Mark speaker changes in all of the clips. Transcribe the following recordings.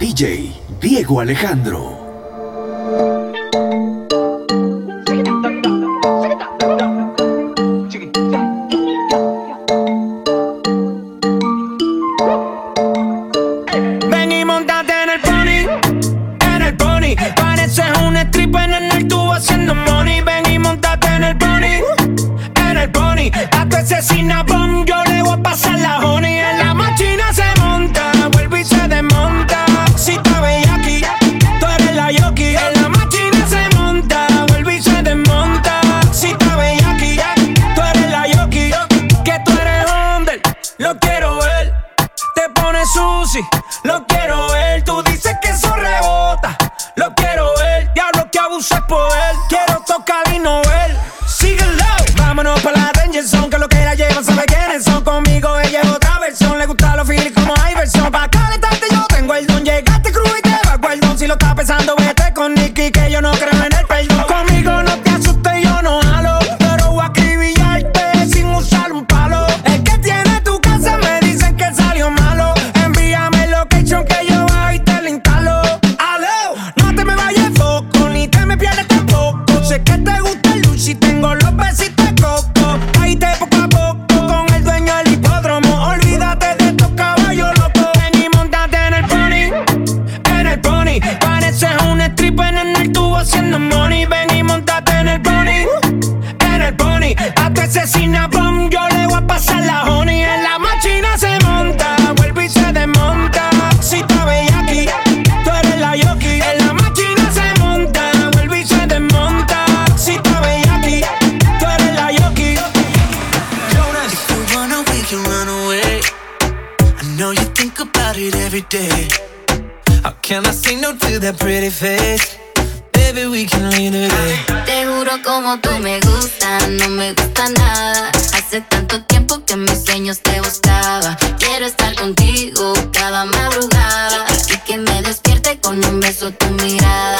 Speaker 1: DJ Diego Alejandro.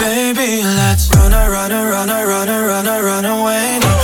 Speaker 2: Baby, let's run, run, run, run, run, run, run away.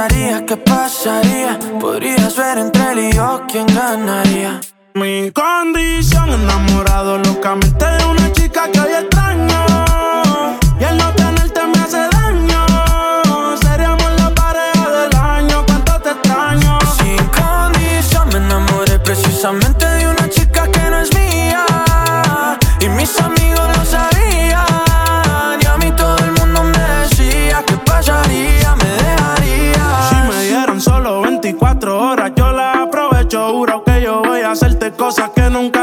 Speaker 3: pensarías? ¿Qué pasaría?
Speaker 4: cosas que nunca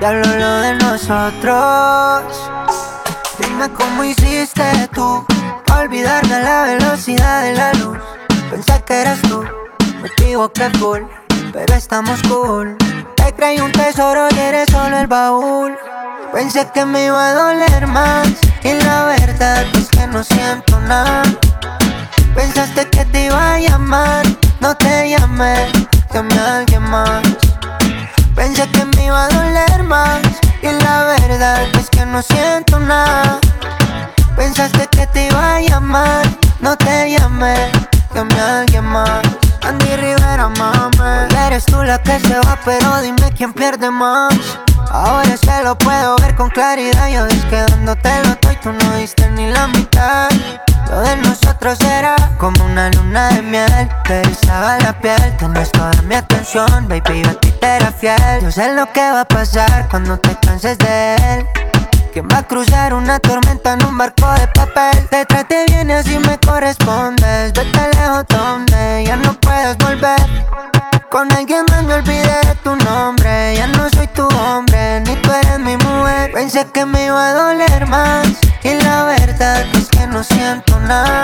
Speaker 5: El diablo lo de nosotros. Dime cómo hiciste tú. Olvidar de la velocidad de la luz. Pensé que eras tú. Me equivoqué full. Pero estamos cool. Te creí un tesoro y eres solo el baúl. Pensé que me iba a doler más. Y la verdad es que no siento nada. Pensaste que te iba a llamar, no te llamé, llamé a alguien más. Pensé que me iba a doler más y la verdad es que no siento nada. Pensaste que te iba a llamar, no te llamé, llamé a alguien más. Andy Rivera, mame, eres tú la que se va, pero dime quién pierde más. Ahora se lo puedo ver con claridad, yo desquedándote lo estoy, tú no diste ni la mitad. Lo de nosotros era como una luna de miel. Te erizaba la piel, tenés toda mi atención. Baby, yo a ti te era fiel. Yo sé lo que va a pasar cuando te canses de él ¿Quién va a cruzar una tormenta en un barco de papel? Te trate bien y así me correspondes. Vete lejos donde ya no puedes volver. Con alguien más me olvidé de tu nombre. Ya no soy tu hombre, ni tú eres mi mujer. Pensé que me iba a doler más. Y la verdad es que no siento nada.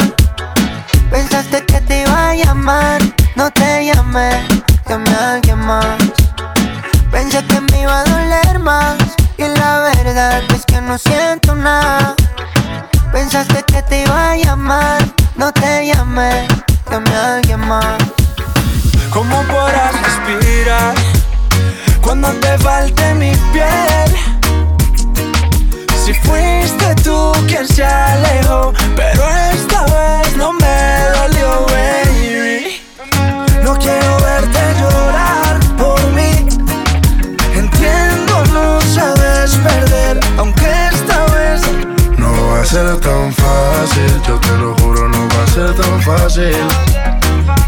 Speaker 5: Pensaste que te iba a llamar No te llamé, no siento nada. Pensaste que te iba a llamar No te llamé, llamé a alguien más.
Speaker 6: ¿Cómo podrás respirar cuando te falte mi piel? Si fuiste tú quien se alejó, pero esta vez
Speaker 7: ser tan fácil. Yo te lo juro, no va a ser tan fácil.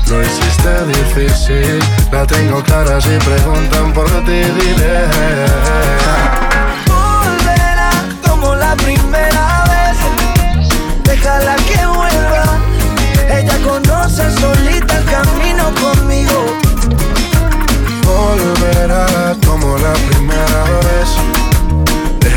Speaker 7: Lo hiciste difícil, la tengo clara si preguntan por ti, dile.
Speaker 6: volverá como la primera vez. Déjala que vuelva. Ella conoce solita el camino conmigo.
Speaker 7: Volverá como la primera vez.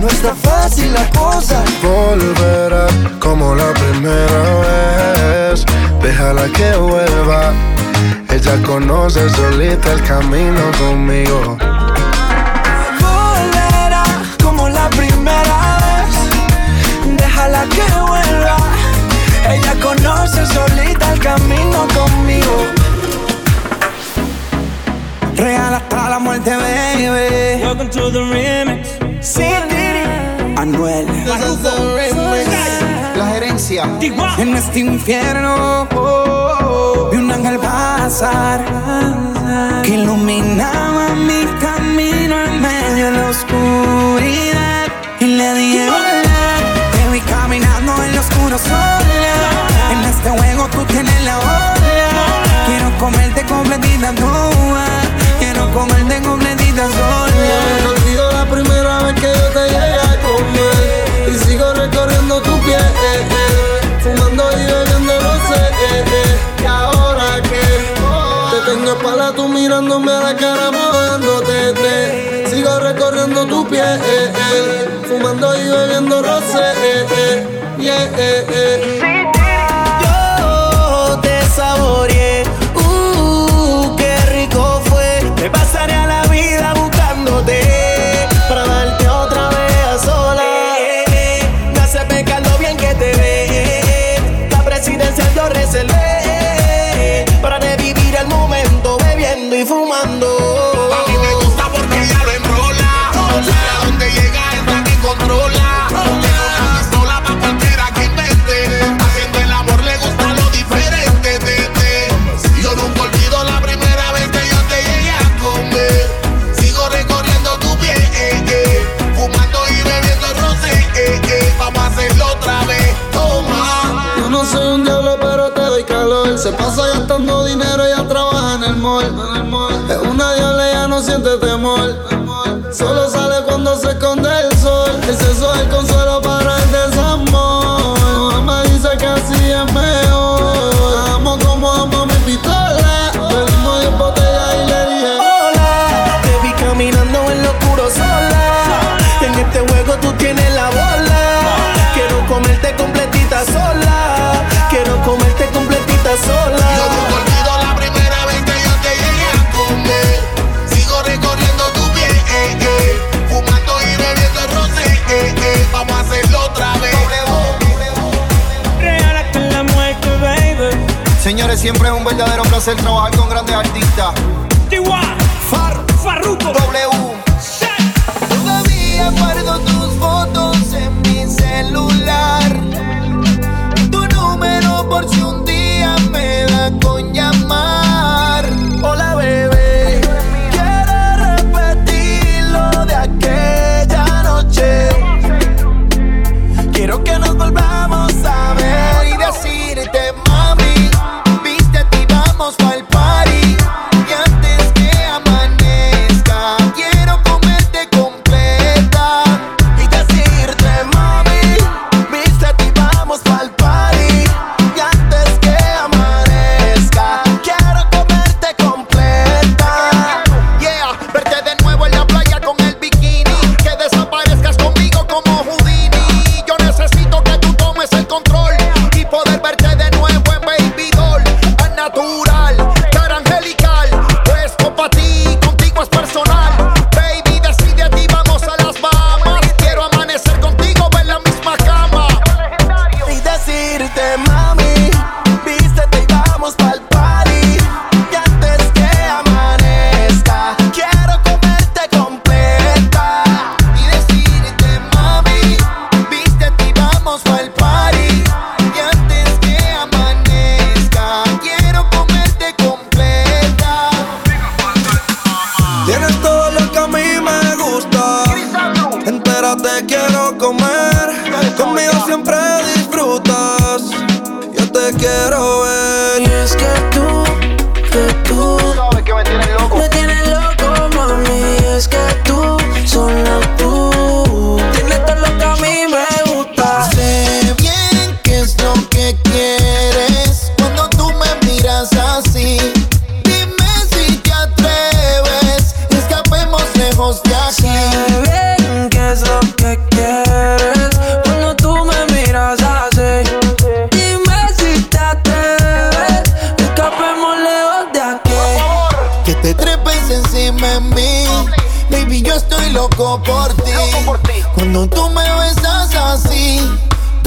Speaker 6: no está fácil la cosa.
Speaker 7: Volverá como la primera vez. Déjala que vuelva. Ella conoce solita el camino conmigo.
Speaker 6: Volverá como la primera vez. Déjala que vuelva. Ella conoce solita el camino conmigo. Real hasta la muerte, baby. Welcome to the remix. Anuel.
Speaker 8: La gerencia.
Speaker 6: En este infierno vi un ángel pasar que iluminaba mi camino en medio de la oscuridad. Y le dije hola, te vi caminando en lo oscuro sola. En este juego tú tienes la ola. Quiero comerte completita toda. Quiero comerte completita
Speaker 8: mirándome a la cara mojándote te. Sigo recorriendo tu piel Fumando y bebiendo no sé Yeah,
Speaker 9: siente temor. Solo sale cuando se esconde el sol.
Speaker 10: Ese sol con
Speaker 11: sol siempre es un verdadero placer trabajar con grandes artistas.
Speaker 10: Farruko.
Speaker 11: W.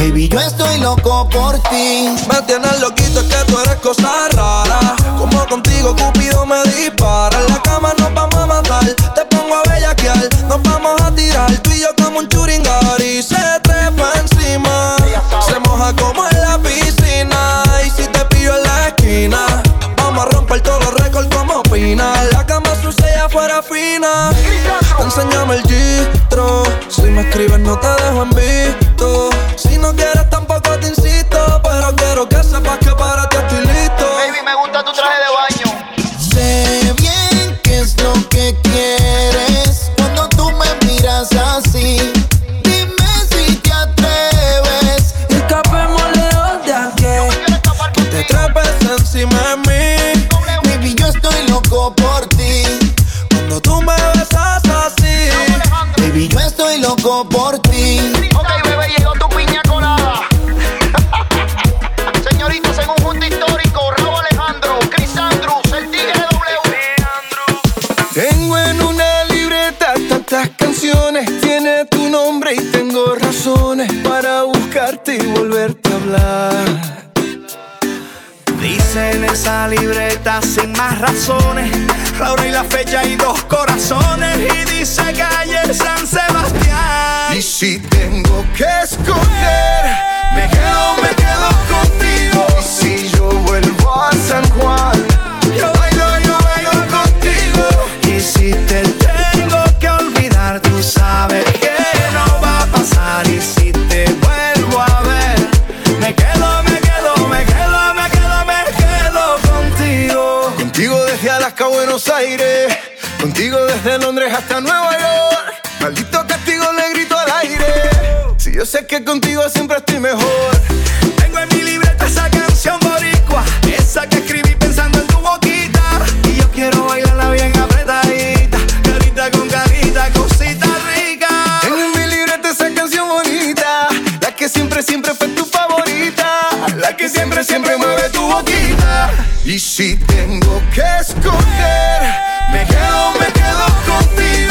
Speaker 9: Baby,
Speaker 10: yo
Speaker 9: estoy loco por ti. Me
Speaker 10: tienes loquito, es que tú eres cosa rara. Como contigo, Cupido me dispara. En la cama nos vamos a matar. Te pongo a bellaquear, nos vamos a tirar. Tú y yo como un churingar y se trepa encima. Se moja como en la piscina. Y si te pillo en la esquina, vamos a romper todos los récords como opina. La cama sucia fuera fina. Enséñame el gistro. Si me escribes, no te dejo en visto. Y
Speaker 12: si tengo que escoger, me quedo, me quedo contigo.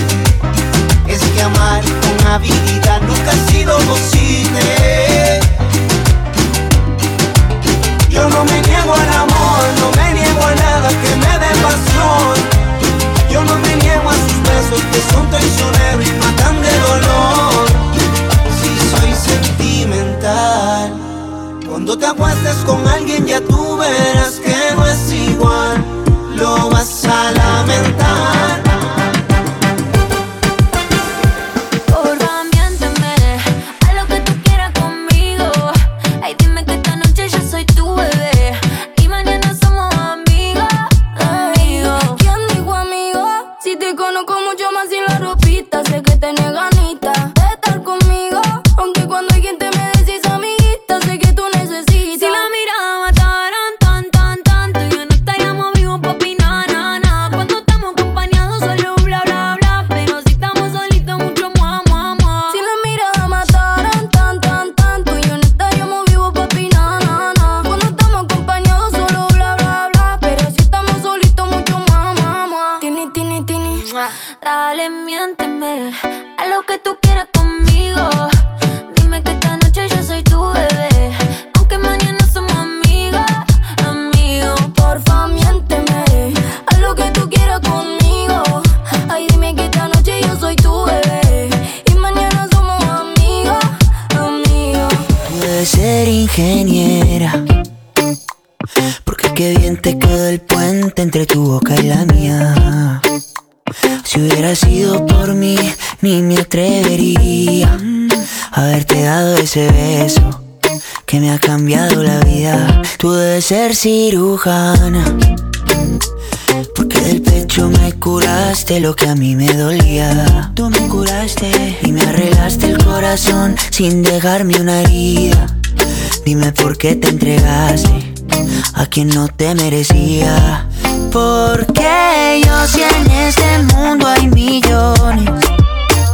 Speaker 13: amar con habilidad nunca he sido posible.
Speaker 14: Yo no me niego al amor, no me niego a nada que me dé pasión. Yo no me niego a sus besos que son traicioneros y matan de dolor.
Speaker 13: Si soy sentimental, cuando te acuestes con alguien ya tú verás
Speaker 5: la vida. Tú debes ser cirujana. Porque del pecho me curaste lo que a mí me dolía. Tú me curaste y me arreglaste el corazón sin dejarme una herida. Dime por qué te entregaste a quien no te merecía. Porque yo si en este mundo hay millones.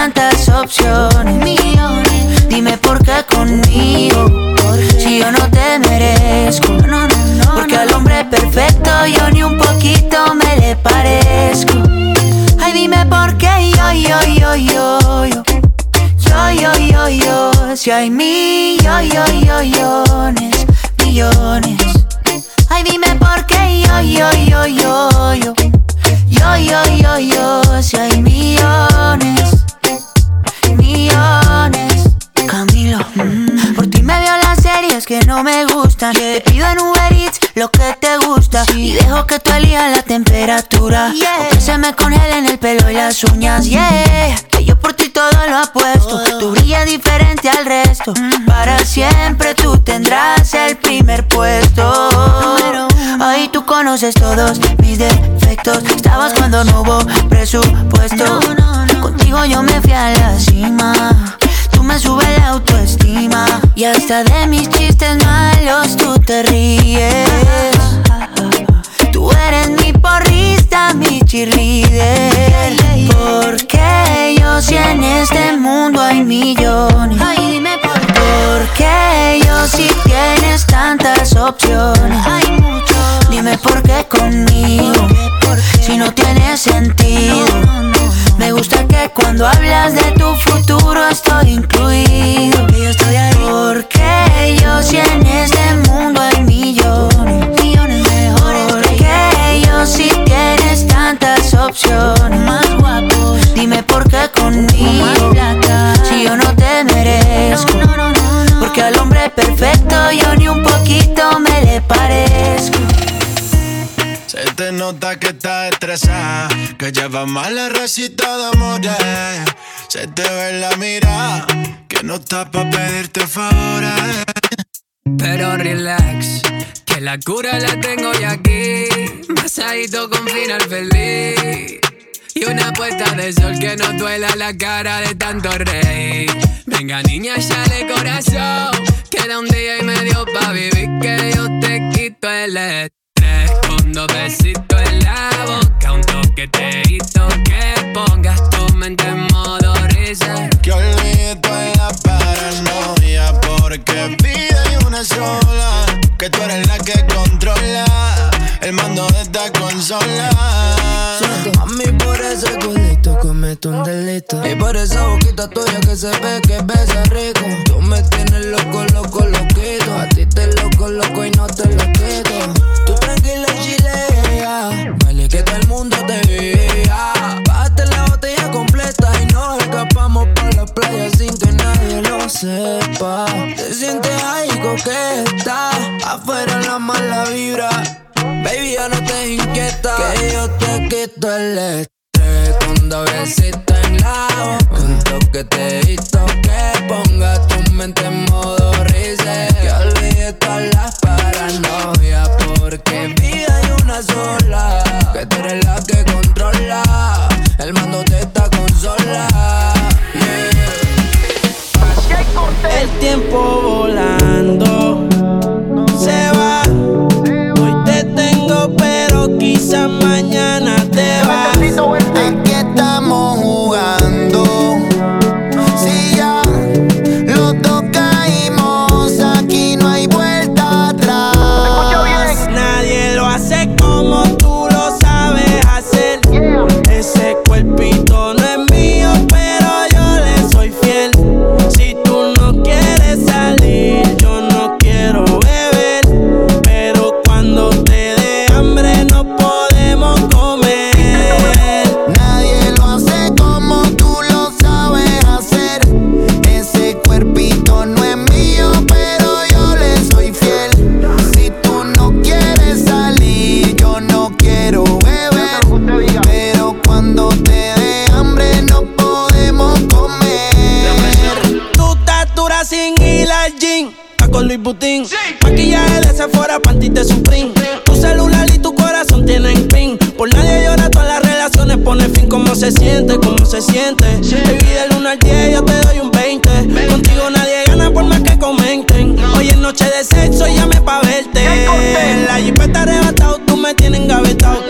Speaker 5: tantas opciones. Dime por qué conmigo. Si yo no te merezco. Porque al hombre perfecto yo ni un poquito me le parezco. Ay, dime por qué yo, yo, yo, yo, yo. Yo, yo, yo, yo. Si hay millones, millones. Ay, dime por qué yo, yo, yo, yo, yo. Yo, yo, yo, yo. Si hay millones, millones. Camilo, mm, por ti me veo las series que no me gustan. Te pido en Uber Eats lo que te gusta. Y dejo que tú elijas la temperatura. O que se me congelen el pelo y las uñas. Yeah, que yo por ti todo lo apuesto. Tú brillas diferente al resto. Para siempre tú tendrás el primer puesto. Conoces todos mis defectos. Estabas cuando no hubo presupuesto. Contigo yo me fui a la cima. Tú me subes la autoestima. Y hasta de mis chistes malos tú te ríes. Tú eres mi porrista, mi cheerleader. Porque yo si en este mundo hay millones. Ay, dime. Porque yo si tienes tantas opciones. Hay mucho. Dime por qué conmigo. Si no tiene sentido. Me gusta que cuando hablas de tu futuro estoy incluido. Que yo estoy ahí. Porque yo si en este mundo hay millones. Millones mejores. Porque yo si tienes tantas opciones. Más guapos. Dime por qué conmigo. Si yo no te. Perfecto yo ni un poquito me le parezco.
Speaker 15: Se te nota que estás estresada, que llevas mal la recita de amores. Se te ve en la mirada, que no está pa' pedirte favores.
Speaker 16: Pero relax, que la cura la tengo ya aquí. Masadito con final feliz. Y una puesta de sol que no duela la cara de tanto rey. Venga, niña, sale corazón. Queda un día y medio pa' vivir que yo te quito el estrés. Con dos besitos en la boca, un toqueteito que pongas tu mente en modo risa.
Speaker 15: Que olvide toda la paranoia, porque hay una sola. Que tú eres la que controla el mando de esta consola.
Speaker 8: Mami, por ese culito comete un delito. Y por esa boquita tuya que se ve que besa rico. Tú me tienes loco, loco, loquito. A ti te loco, loco y no te lo quito. Tú tranquila chilea. Vale que todo el mundo te vea. Bate la botella completa y nos escapamos para la playa sin que nadie lo sepa. Te sientes ahí coqueta. Afuera la mala vibra. Baby, ya no te inquieta. Que yo te quito el estrés. Con dos besitos en la boca. Un toqueteito que ponga tu mente en modo risa. Que olvide todas las paranoias. Porque vida hay una sola. Que tú eres la que controla. El mando de esta consola.
Speaker 4: El tiempo volando se va. Quizás mañana te vas.
Speaker 17: Aquí estamos
Speaker 8: Sephora, panty de Supreme. Tu celular y tu corazón tienen pin. Por nadie llora, todas las relaciones pone fin. ¿Cómo se siente? ¿Cómo se siente? Baby, del 1 al 10 yo te doy un 20. Contigo nadie gana por más que comenten. Hoy es noche de sexo y llame pa' verte. La jipeta arrebatado, tú me tienes engavetado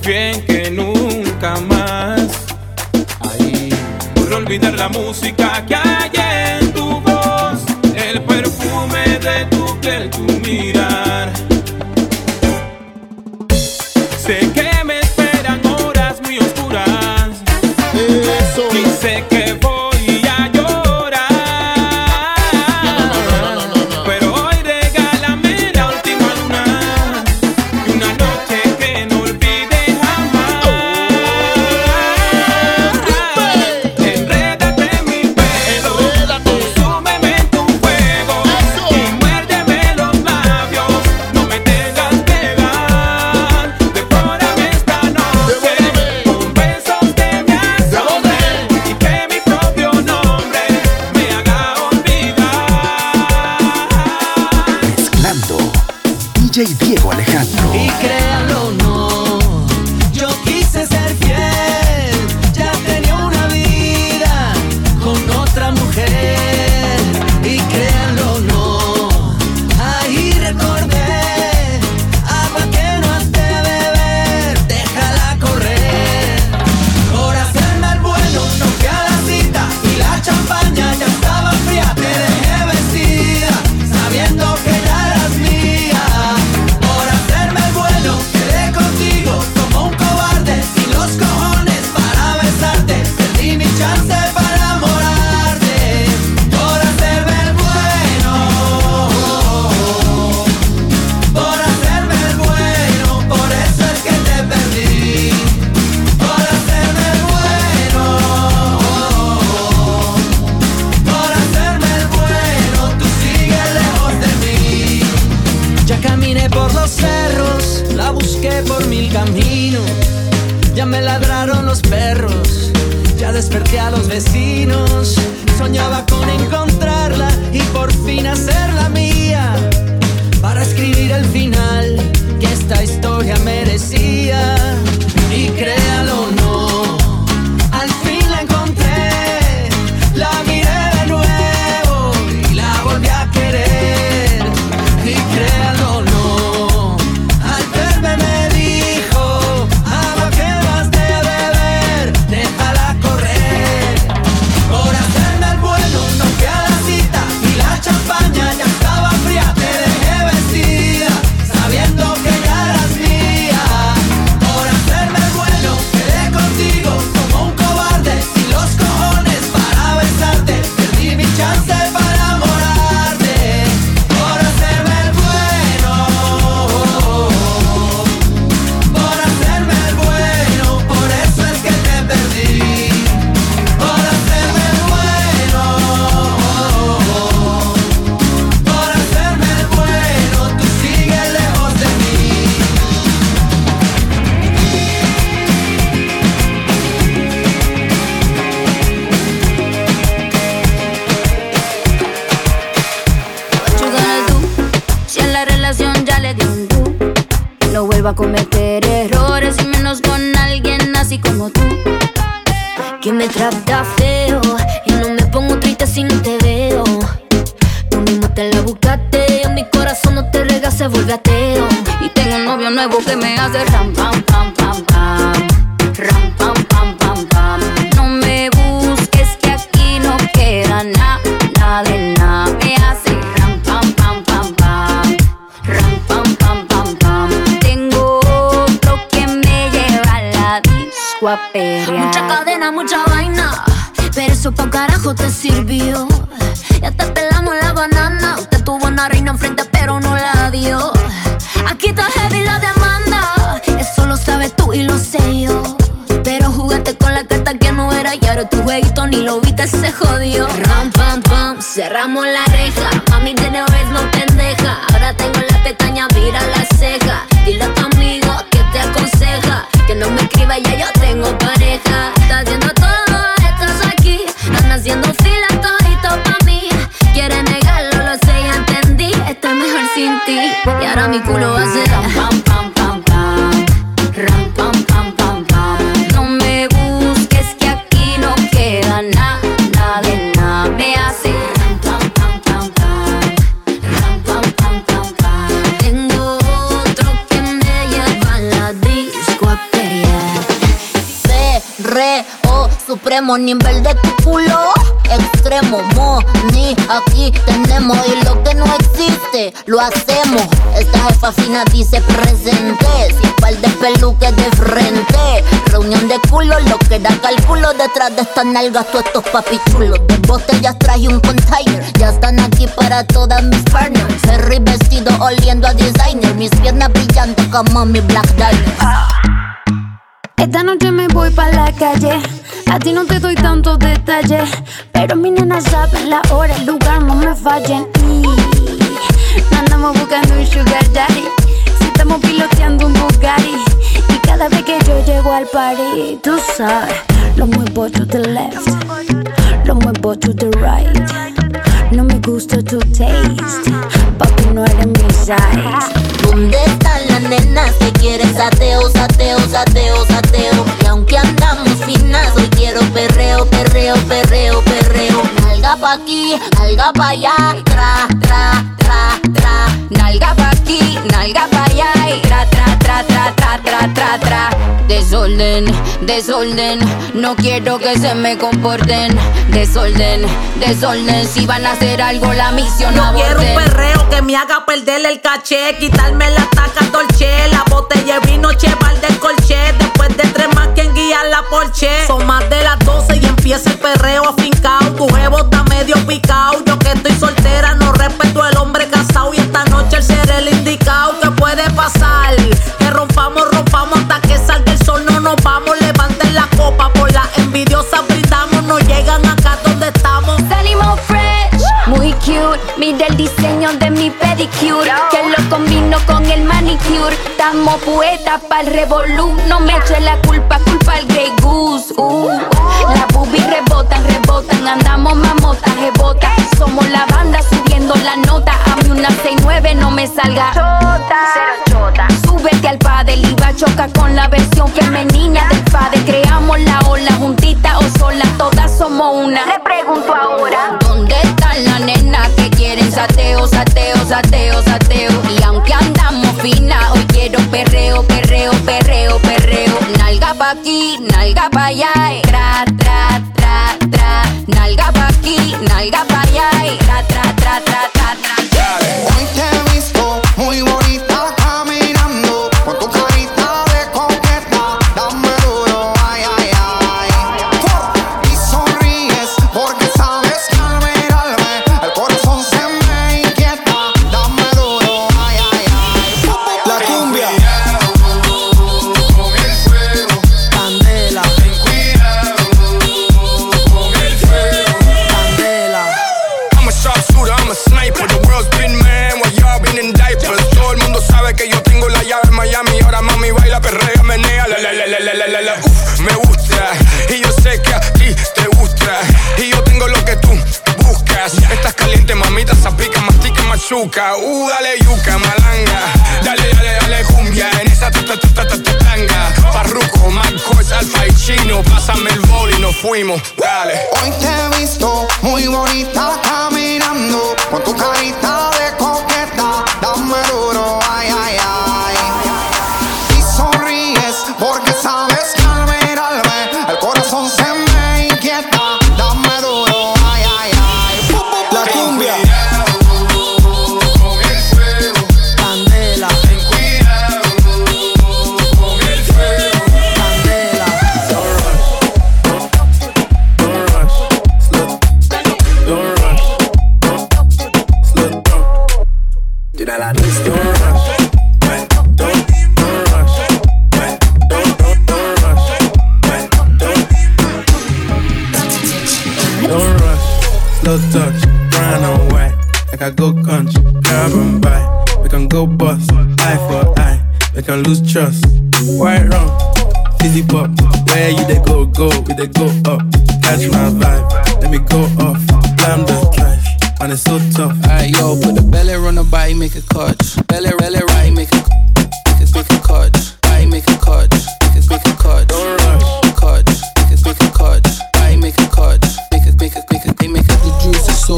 Speaker 18: bien
Speaker 19: Vuelvo a cometer
Speaker 20: nivel de tu culo. Extremo money aquí tenemos. Y lo que no existe lo hacemos. Esta jefa fina dice presente. Sin par de peluques de frente. Reunión de culo lo que da cálculo. Detrás de estas nalgas todos estos papichulos de botellas traje un container. Ya están aquí para todas mis partners. Ferry vestido oliendo a designer. Mis piernas brillando como mi black diamond.
Speaker 21: Esta noche me voy pa' la calle. A ti no te doy tantos detalles. Pero mi nena saben la hora, el lugar, no me fallen. Y no andamos buscando un sugar daddy. Si estamos piloteando un Bugatti. Y cada vez que yo llego al party, tú sabes, lo muevo to the left. Lo muevo to the right. No me gusta tu taste. Papi, no eres mi size.
Speaker 20: ¿Dónde están las nenas que quieren sateo, sateo, sateo, sateo? Y aunque andamos finas, hoy quiero perreo, perreo, perreo, perreo. Nalga pa' aquí, nalga pa' allá, tra, tra, tra, tra.
Speaker 19: Nalga pa' aquí, nalga pa' allá y tra, tra, tra, tra, tra, tra, tra, tra. Desorden, desorden, no quiero que se me comporten. Desorden, desorden, si van a hacer algo la misión
Speaker 22: Yo quiero un
Speaker 19: aborten.
Speaker 22: perreo que me haga perder el caché, quitarme la taca dolce, la botella vino cheval del colché, después de tres más quien guía la porche. Son más de las 12 y empieza el perreo afincao, tu jevo está medio picao, yo que estoy soltera no respeto al hombre casado y esta noche el ser el indicado, ¿qué puede pasar? Que rompamos, rompamos hasta que salga el sol, no nos vamos, levanten la copa,
Speaker 19: cute. Mira el diseño de mi pedicure, que lo combino con el manicure. Estamos poetas para el revolú. No me eche la culpa, culpa al Grey Goose. Uh. Las boobies rebotan, rebotan. Andamos mamotas, rebotas. Somos la banda subiendo la nota. A mí una 69 no me salga. Chota. Súbete al padel y va a chocar con la versión femenina del padre. Creamos la ola juntita o sola, todas somos una. Le pregunto ahora, ¿dónde están las nenas que quieren sateo, sateo, sateo, sateo? Y aunque andamos fina, hoy quiero perreo, perreo, perreo, perreo. Nalga pa' aquí, nalga pa' allá, eh. tra, tra. Nalga pa' aquí, nalga pa' allá,
Speaker 23: azúcar. Uh, dale yuca, malanga. Dale, dale, dale cumbia en esa ta ta ta ta ta ta tanga. Farruko, Marcos, Alfa y Chino. Pásame el bol y nos fuimos. Dale.
Speaker 17: Hoy te he visto muy bonita caminando con tu carita de coqueta. Dame duro, ay, ay, ay. Y sonríes porque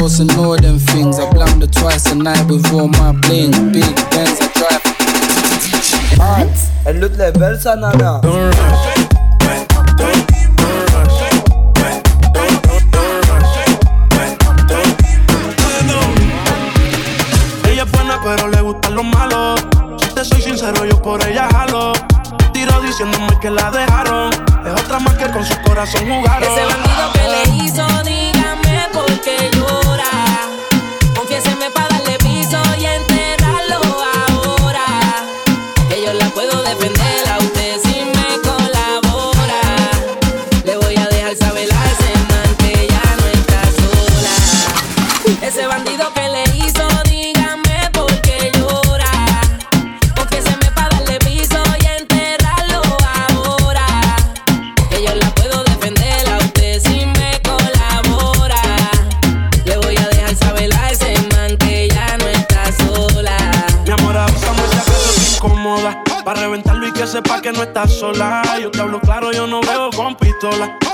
Speaker 24: sauce, and all them things. I it twice a night with all my bling. Big Benz, I drive.
Speaker 25: El loot le versa, nana.
Speaker 4: Don't rush. Buena, pero le gustan los malos. Si te soy sincero, yo por ella jalo. Tiro diciéndome que la dejaron. Es otra más que con su corazón jugaron.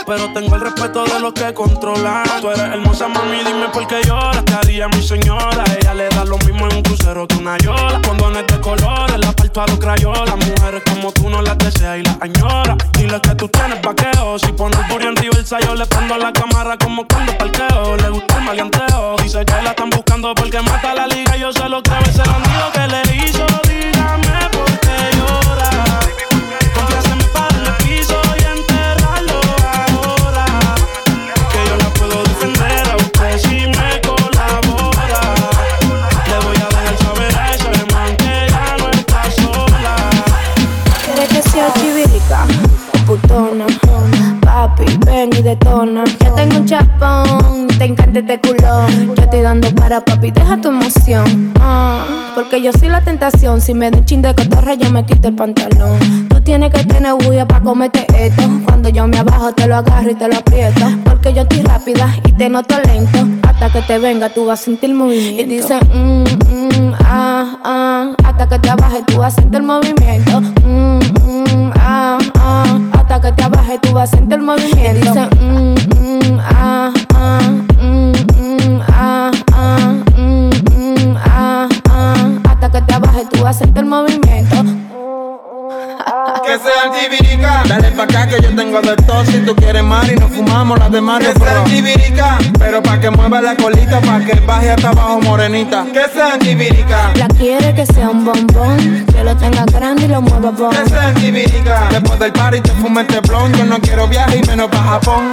Speaker 4: Pero tengo el respeto de los que controlan. Tú eres hermosa, mami, dime por qué lloras. Te haría mi señora. Ella le da lo mismo en un crucero que una yola. Condones de colores, la parto a los crayolas. Mujeres como tú no las deseas y las añora. Porque yo
Speaker 26: soy la tentación. Si me da un chin de cotorra, yo me quito el pantalón. Tú tienes que tener bulla para comerte esto. Cuando yo me abajo, te lo agarro y te lo aprieto. Porque yo estoy rápida y te noto lento. Hasta que te venga, tú vas a sentir movimiento. Y dice, mm, mm, ah, ah. Hasta que te abajes, tú vas a sentir movimiento. Mm, mm, ah, ah. Hasta que te abajes, tú vas a sentir movimiento. Y dice, mm, mm, ah, ah. Que
Speaker 25: sea antibirica. Dale pa' acá que yo tengo de todo. Si tú quieres más y nos fumamos las de Mario Que sea antibirica. Pero pa' que mueva la colita, pa' que baje hasta abajo morenita. Que sea antibirica.
Speaker 26: La quiere que sea un bombón, que lo tenga grande y lo mueva bon.
Speaker 25: Que sea antibirica. Después del party te fume este blon. Yo no quiero viaje y menos pa' Japón.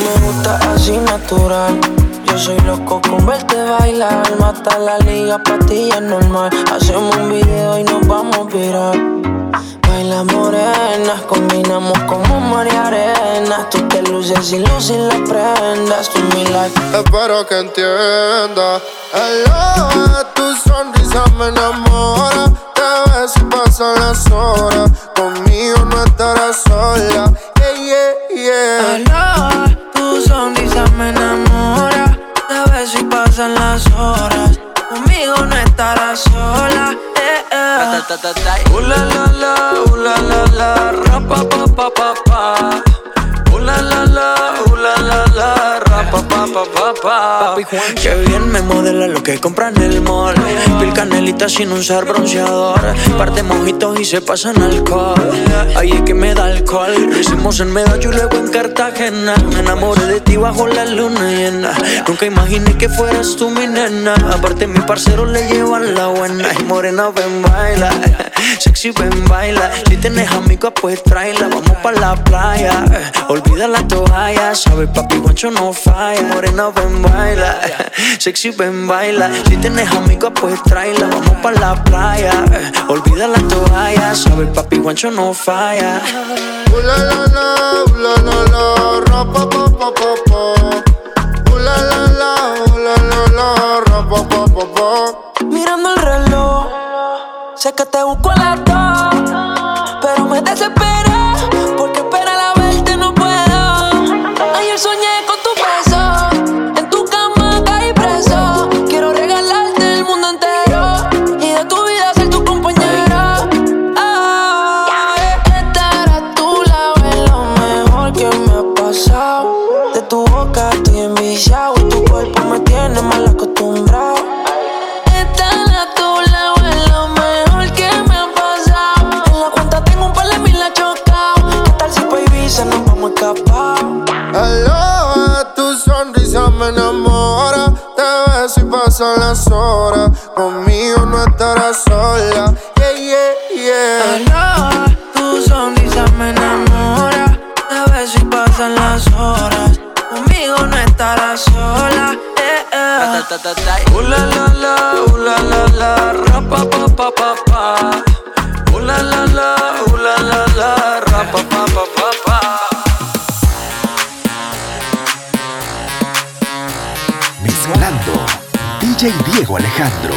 Speaker 2: Me gusta así natural. Yo soy loco con verte bailar. Mata la liga, pa' ti es normal. Hacemos un video y nos vamos viral. Baila morena, combinamos como mar y arena. Tú te luces y luces las prendas. Tú mi like.
Speaker 7: Espero que entienda. Hello, tu sonrisa me enamora. Te ves y pasan las horas. Conmigo no estarás sola. Yeah, yeah, yeah.
Speaker 2: Pasan las horas. Conmigo no estarás sola. Eh, eh.
Speaker 6: La la la, la la la, ra pa pa pa pa pa. Uh la la la, uh la la la, ra pa pa pa pa pa.
Speaker 2: Que bien me modela lo que compra en el mall. Pil canelita sin usar bronceador. Parte mojitos y se pasan alcohol. Ahí es que me da alcohol. Lo hicimos en Medallo y luego en Cartagena. Me enamoré de ti bajo la luna llena. Nunca imaginé que fueras tú mi nena. Aparte, mi parcero le llevan la buena. Y morena, ven, baila. Sexy, ven, baila. Si tienes amigos, pues tráela. Vamos pa' la playa. Olvida la toalla. Sabes, papi, guancho no falla. Morena, ven, baila. Sexy, ven, baila. Si tienes amigos, pues tráela. Vamos pa' la playa. Olvida la toalla. Sabes, papi, guancho no falla.
Speaker 7: Ooh la la la, ooh la la ra pa. Ooh la la la, la ra.
Speaker 2: Sé que te busco a las dos,
Speaker 27: pasan las horas, conmigo no estarás
Speaker 1: Alejandro.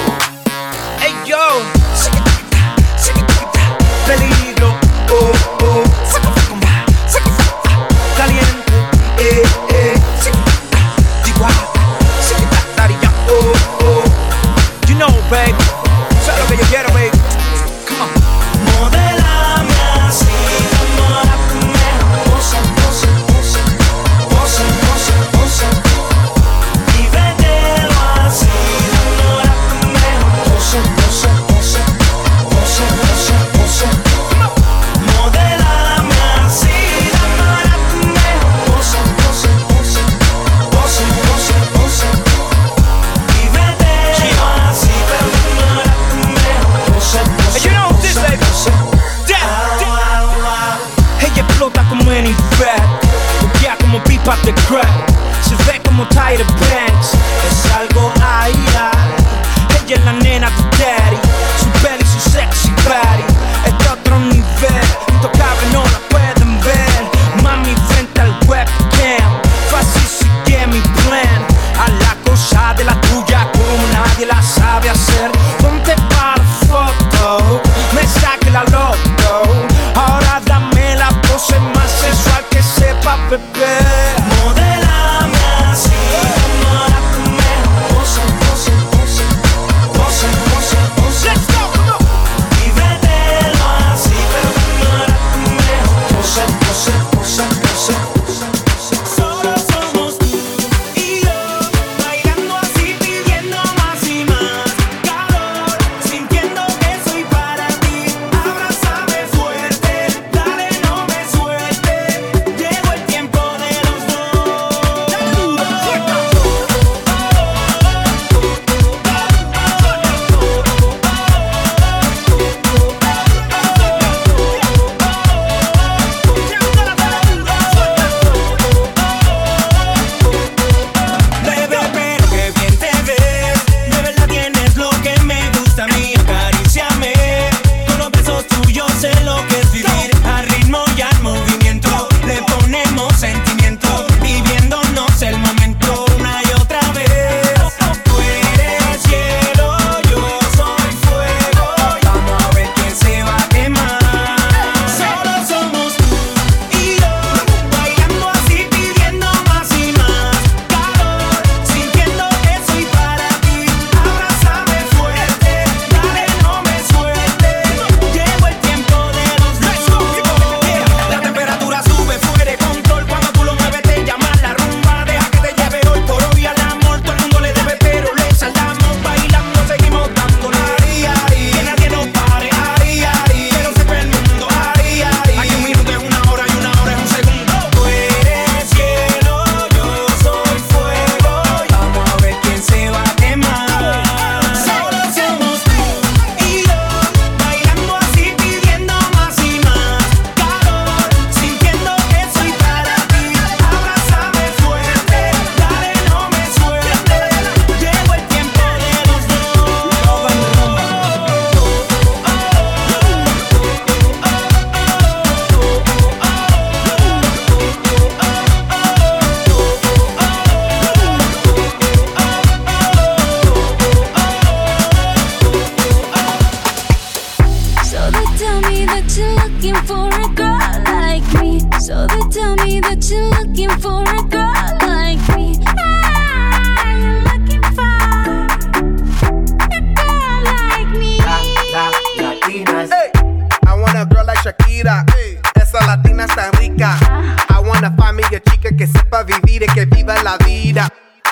Speaker 25: pa' chica que sepa vivir y que viva la vida.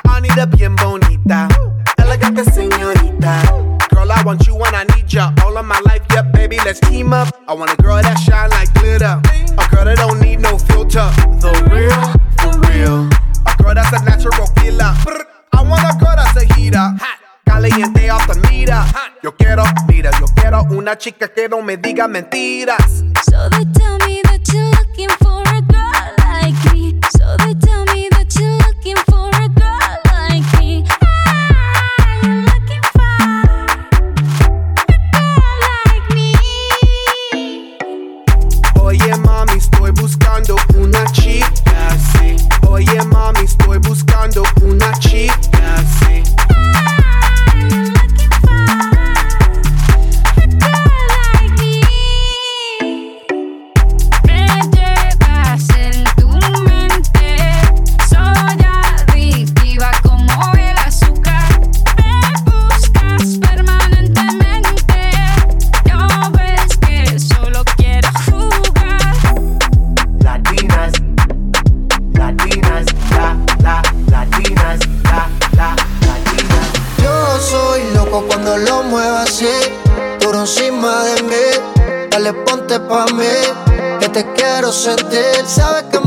Speaker 25: Anita bien bonita, elegante señorita. Girl, I want you when I need ya. All of my life, yeah, baby, let's team up. I want a girl that shine like glitter. A girl that don't need no filter. The real, the real. A
Speaker 28: girl that's a natural killer. I want a girl that's a heater. Caliente off the. Yo quiero, mira, yo quiero una chica que no me diga mentiras.
Speaker 4: So they tell me inocente, él que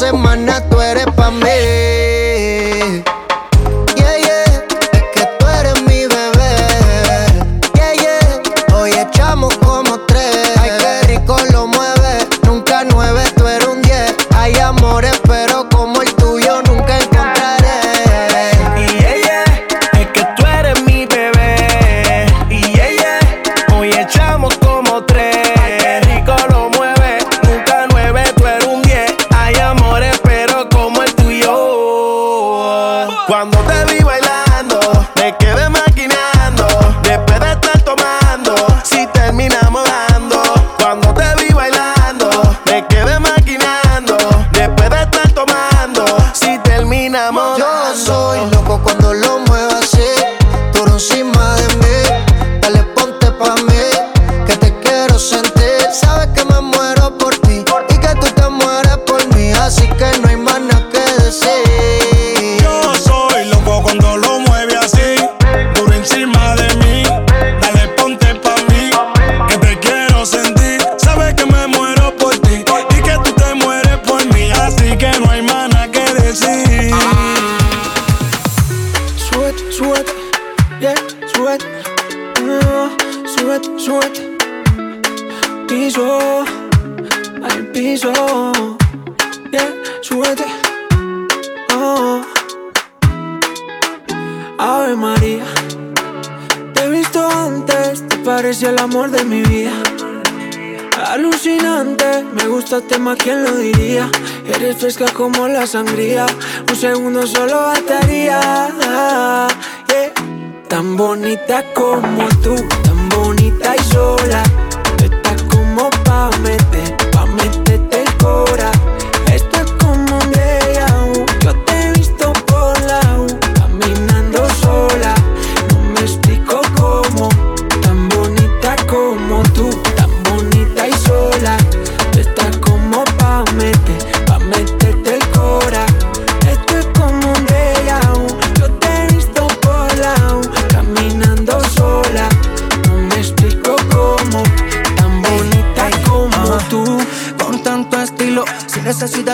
Speaker 11: semana como
Speaker 6: la sangría. Un segundo solo bastaría. Tan bonita como tú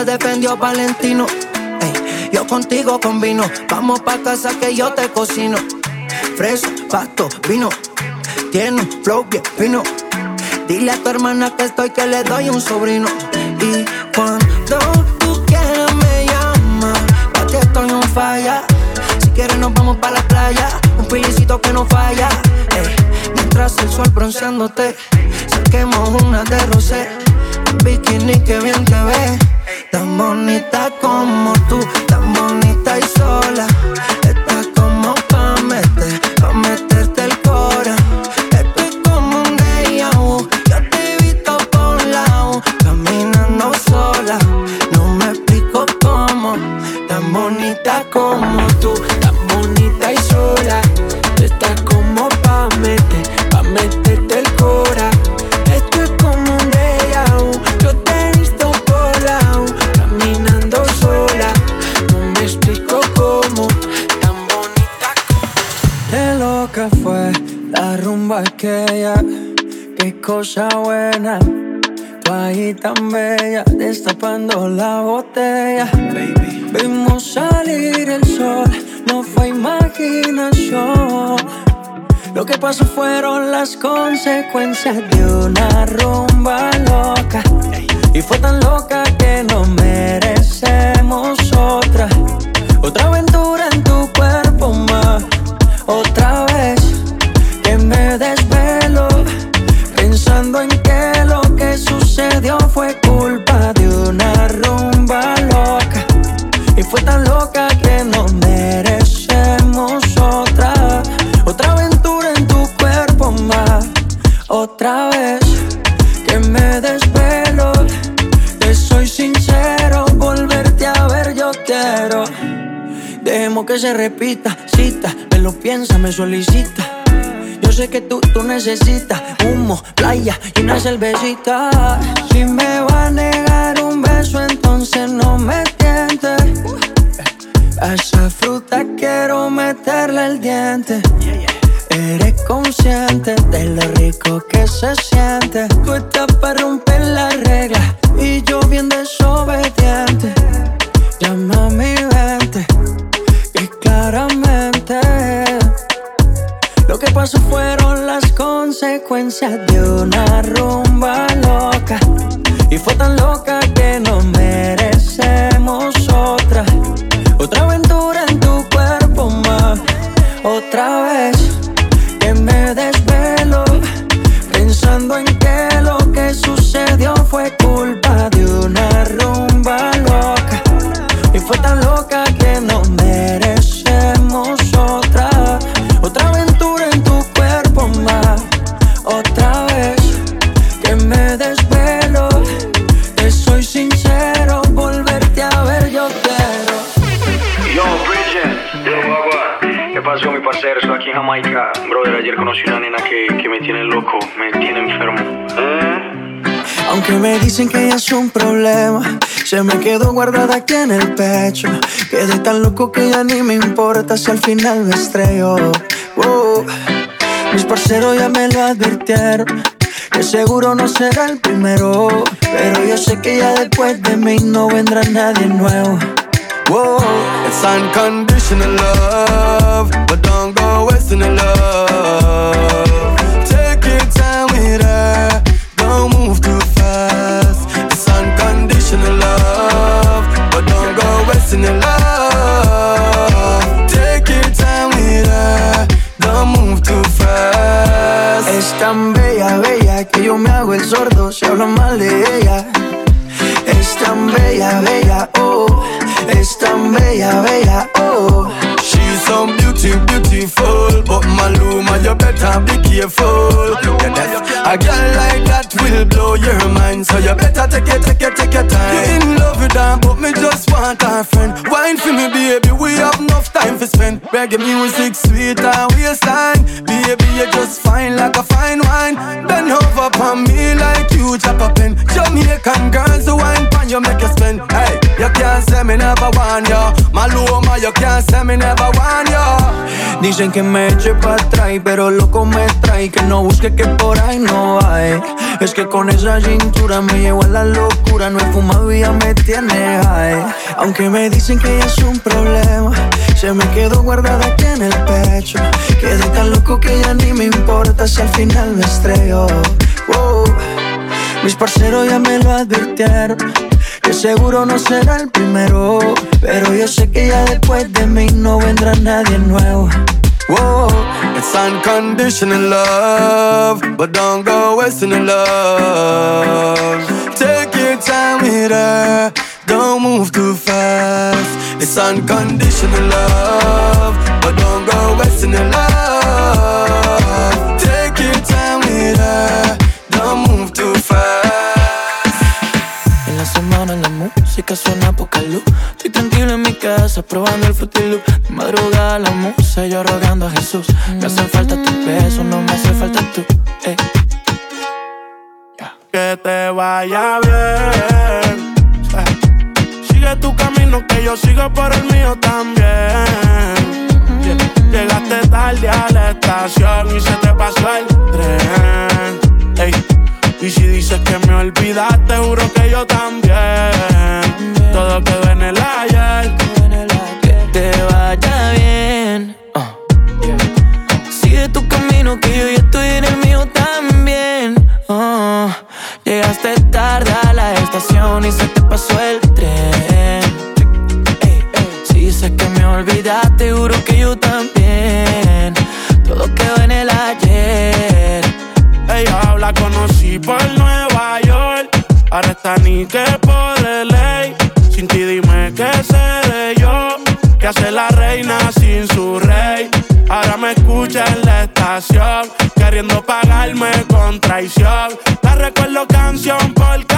Speaker 29: defendió Valentino. Yo contigo combino. Vamos pa' casa que yo te cocino. Fresco, pasto, vino. Tiene un flow bien fino. Dile a tu hermana que estoy, que le doy un sobrino. Y cuando tú quieras me llama, pa' ti estoy un falla. Si quieres nos vamos pa' la playa, un pilicito que no falla. Mientras el sol bronceándote, saquemos una de rosé. Un bikini que bien te ve
Speaker 30: tan bonita como tú, tan bonita y sola.
Speaker 6: Consecuencias de una Yo sé que tú, tú necesitas humo, playa y una cervecita. Si me va
Speaker 31: loco
Speaker 6: que ya ni me importa si al final me estrello. Wow. Mis parceros ya me lo advirtieron, que seguro no será el primero. Pero yo sé que ya después de mí no vendrá nadie nuevo. Wow.
Speaker 10: It's unconditional love, but don't go wasting the love. A girl like that will blow your mind, so you better take it, take it, take your time. You in love with her, but me just want her friend. Wine for me, baby, we have enough time to spend. Reggae music, sweet and waistline. Baby, you just fine like a fine wine. Bend over on me like you chop a pen. Jamaican girls, the wine pan you make you spend. Hey, you can't say me never want you. Maluma, you can't say me never want you.
Speaker 6: Dicen que me eche para atrás, pero loco me trae. Que no busque que por ahí no hay. Es que con esa cintura me llevo a la locura. No he fumado y ya me tiene high. Aunque me dicen que es un problema, se me quedó guardada aquí en el pecho. Quedé tan loco que ya ni me importa si al final me estrello. Wow. Mis parceros ya me lo advirtieron. Seguro no será el primero. Pero yo sé que ya después de mí no vendrá nadie nuevo. Whoa.
Speaker 10: It's unconditional love, but don't go wasting the love. Take your time with her, Don't move too fast. It's unconditional love, but don't go wasting your love. Take your time with her. Don't move too fast.
Speaker 6: Música suena poca luz. Estoy tranquilo en mi casa probando el Fruity De madrugada la musa yo rogando a Jesús. Me hacen falta tu peso, no me hace falta tú. Eh.
Speaker 4: Que te vaya bien. Sigue tu camino que yo sigo por el mío también. Llegaste tarde a la estación y se te pasó el tren. Y si dices que me olvidaste, juro que yo también. Todo quedó en el ayer.
Speaker 6: Que te vaya bien. Ah. Sigue tu camino que yo ya estoy en el mío también. Ah. Llegaste tarde a la estación y se te pasó el tren. Si dices que me olvidaste, juro que yo
Speaker 4: Habla, conocí por Nueva York. Ahora está ni que por ley. Sin ti dime qué seré yo. Que hace la reina sin su rey. Ahora me escucha en la estación, queriendo pagarme con traición. La recuerdo canción por canción,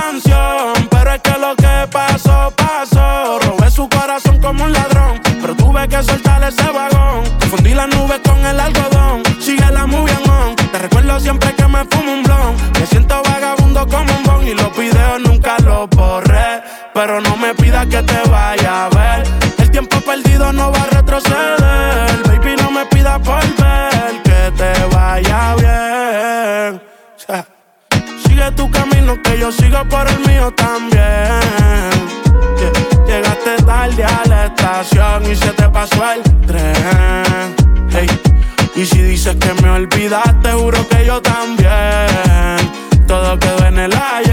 Speaker 4: Pero no me pidas que te vaya a ver. El tiempo perdido no va a retroceder. Baby, no me pidas por ver que te vaya bien. Sigue tu camino que yo sigo por el mío también. Llegaste tarde a la estación y se te pasó el tren. Y si dices que me olvidaste, juro que yo también. Todo quedó en el ayer.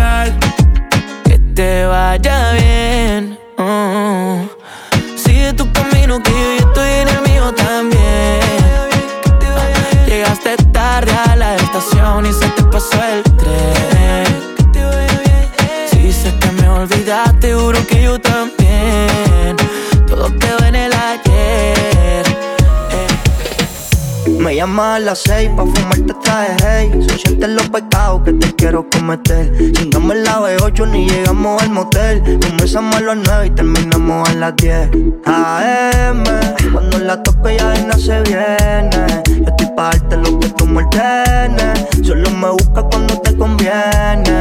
Speaker 30: Llamas a las seis pa' fumarte traje hey. Son siete los pecados que te quiero cometer. Chingamos la B8 ni llegamos al motel. Comenzamos a las nueve y terminamos a las 10 AM Cuando la toco ya de se viene. Yo estoy pa' darte lo que tú me ordenes. Solo me busca cuando te conviene.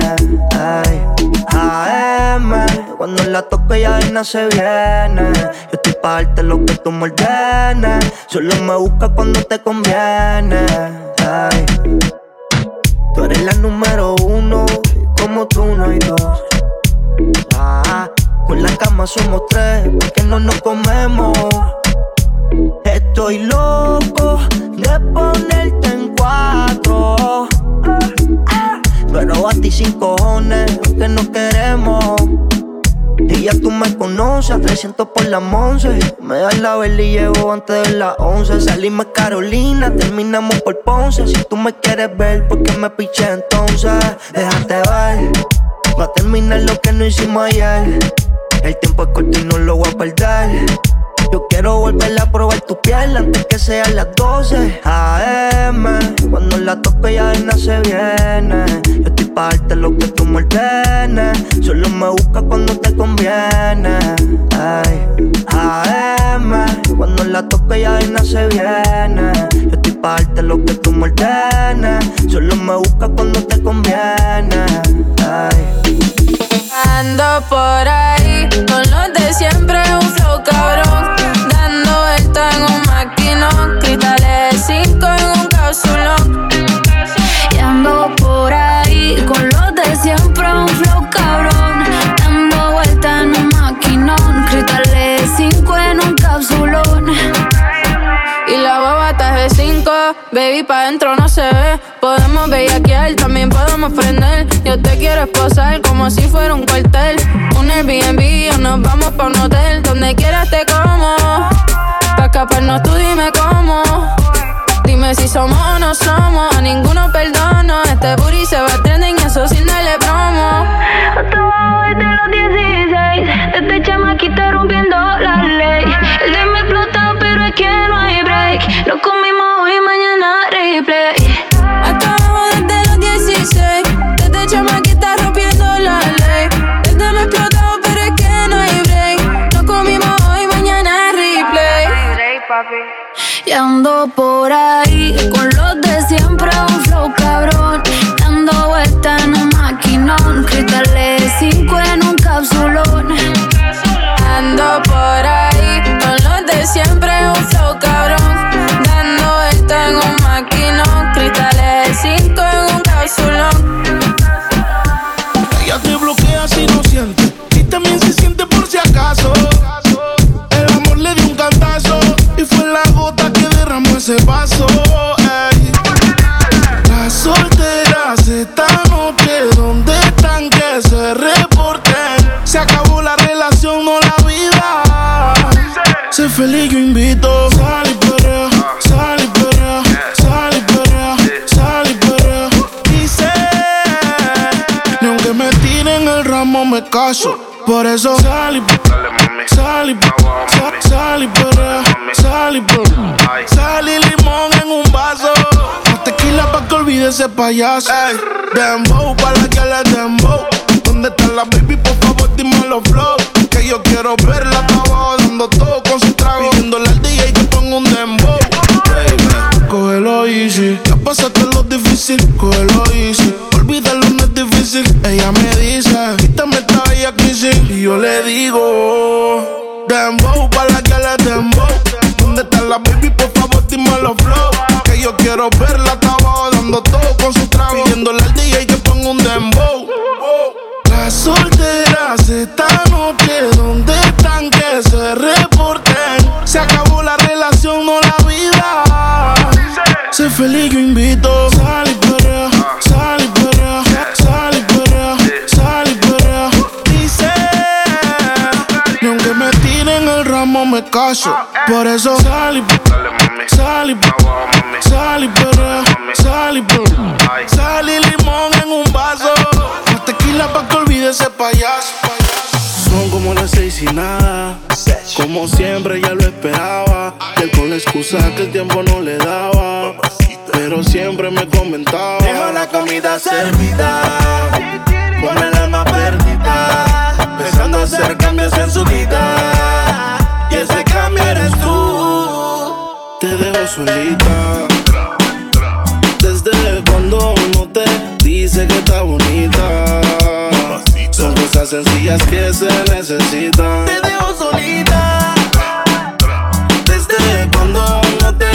Speaker 30: Ay. AM Cuando la toco ya de se viene Yo estoy pa' darte lo que tú me ordenes Solo me busca cuando te conviene. Tú eres la número uno, como tú no hay dos. Ah, con la cama somos tres, porque no nos comemos. Estoy loco de ponerte en cuatro. Pero a ti sin cojones, que no queremos. Ya tú me conoces, a 300 por la once. Me das la vela y llego antes de las 11. Salimos Carolina, terminamos por Ponce. Si tú me quieres ver, ¿por qué me piché entonces? Déjate ver, va a terminar lo que no hicimos ayer. El tiempo es corto y no lo voy a perder. Yo quiero volver a probar tu piel antes que sean las 12 AM. Cuando la toco ya de se viene. Yo estoy pa' lo que tú me ordenes. Solo me busca cuando te conviene. Ay. AM. Cuando la toco ya de se viene. Yo estoy pa' darte lo que tú me ordenes. Solo me busca cuando te conviene. Ay.
Speaker 26: Ando por ahí con los de siempre, un flow cabrón. Dando vuelta en un maquinón, cristales de cinco en un cápsulón. Y ando por ahí con los de siempre, un flow cabrón. Dando vuelta en un maquinón, cristales de cinco en un cápsulón. Y la baba está de 5, baby, pa' dentro no Podemos bellaquear, también podemos prender. Yo te quiero esposar como si fuera un cuartel. Un Airbnb o nos vamos pa' un hotel. Donde quieras te como. Pa' escaparnos tú dime cómo. Dime si somos o no somos. A ninguno perdono. Este booty se va a trending, eso sin darle promo.
Speaker 19: Estaba desde los 16. Desde
Speaker 26: chamaquita rompiendo la ley. El de me explota, pero es que no hay break. Lo comimos hoy, mañana replay.
Speaker 32: Ando por ahí con los de siempre, un flow cabrón. Dando vuelta en un maquinón. Cristales 5 en un capsulón.
Speaker 4: Ando por ahí con los de siempre, un flow cabrón. Dando vuelta en un caso. Por eso sal y sal y sa- sal y perrea, sal y. Sal y limón en un vaso. Más tequila pa' que olvide ese payaso. Ey, dembow pa' la que le dembow. ¿Dónde está la baby? Por favor, dime los flow. Que yo quiero verla yo le digo, dembow pa' la que le dembow. ¿Dónde está la baby? Por favor, dime los flow. Que yo quiero verla hasta abajo dando todo con su trago. Pidiéndole al DJ que ponga un dembow. Las solteras esta noche, ¿dónde caso. Por eso sal y sal y sal y perrea, sal y perrea. Sal y limón en un vaso. Más tequila pa' que olvide ese payaso. Son como las seis y nada. Como siempre ya lo esperaba. Y él con la excusa que el tiempo no le daba. Pero siempre me comentaba.
Speaker 14: Dejo la comida servida, con el alma perdida, pensando hacer cambios en su vida.
Speaker 4: Te dejo solita. Desde cuando no te dice que está bonita. Son cosas sencillas que se necesitan.
Speaker 14: Te dejo solita.
Speaker 4: Desde cuando no te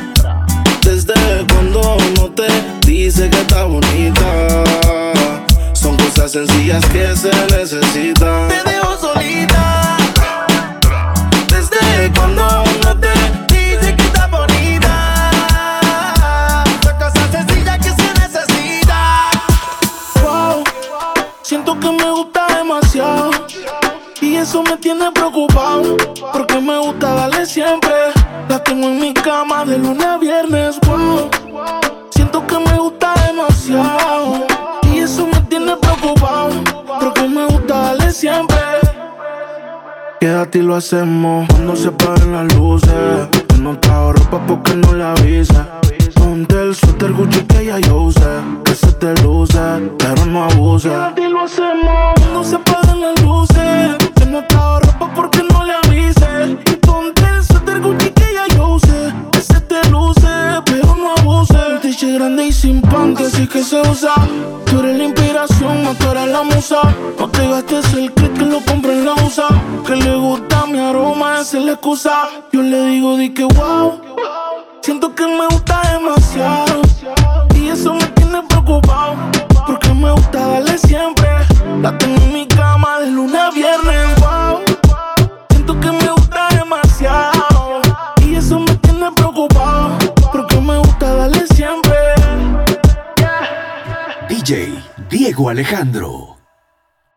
Speaker 4: Desde cuando no te dice que está bonita. Son cosas sencillas que se necesitan.
Speaker 14: Te dejo solita.
Speaker 4: Desde cuando no te
Speaker 14: Dice que está bonita. Son cosas sencillas que se necesitan.
Speaker 4: Wow, siento que me gusta demasiado. Y eso me tiene preocupado. Porque me gusta darle siempre. La tengo en mi cama de lunes a viernes. Wow, siento que me gusta demasiado. Y eso me tiene preocupado. Porque me gusta darle siempre. Quédate y lo hacemos cuando se apaguen las luces. No te hago ropa porque no le avisa. Ponte el suéter Gucci que ya yo usé. Que se te luce, pero no abuse. Y lo hacemos cuando se apaguen las luces. Yo no ropa porque no le avise. Y ponte el suéter Gucci grande y sin pan que sí que se usa. Tú eres la inspiración, tú eres la musa. No te gastes el clip que lo compré en la USA. Que le gusta mi aroma hace la excusa. Yo le digo, di que wow. Siento que me gusta demasiado. Y eso me tiene preocupado. Porque me gusta darle siempre. La tengo en mi cama de lunes a viernes.
Speaker 1: Diego Alejandro.